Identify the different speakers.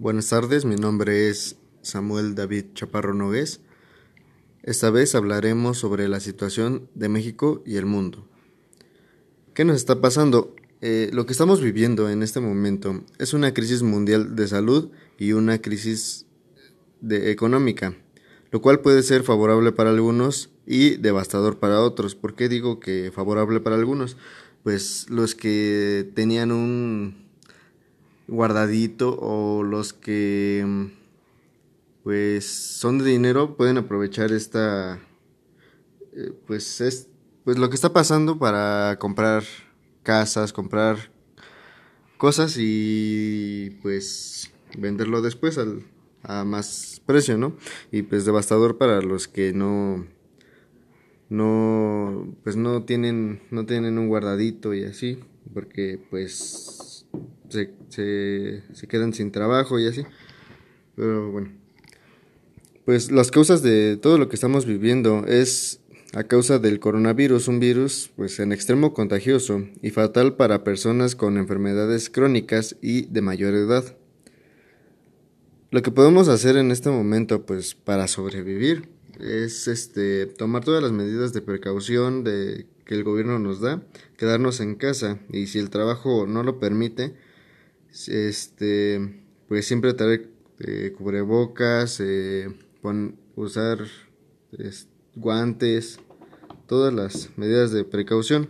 Speaker 1: Buenas tardes, mi nombre es Samuel David Chaparro Nogués. Esta vez hablaremos sobre la situación de México y el mundo. ¿Qué nos está pasando? Eh, lo que estamos viviendo en este momento es una crisis mundial de salud y una crisis de económica, lo cual puede ser favorable para algunos y devastador para otros. ¿Por qué digo que favorable para algunos? Pues los que tenían un guardadito o los que pues son de dinero pueden aprovechar esta eh, pues es pues lo que está pasando para comprar casas, comprar cosas y pues venderlo después al, a más precio, ¿no? Y pues devastador para los que no no pues no tienen no tienen un guardadito y así, porque pues se, se, quedan sin trabajo y así. Pero bueno. Pues las causas de todo lo que estamos viviendo es a causa del coronavirus, un virus pues en extremo contagioso y fatal para personas con enfermedades crónicas y de mayor edad. Lo que podemos hacer en este momento pues para sobrevivir es este tomar todas las medidas de precaución de que el gobierno nos da, quedarnos en casa y si el trabajo no lo permite, este, pues siempre traer eh, cubrebocas, eh, usar guantes, todas las medidas de precaución.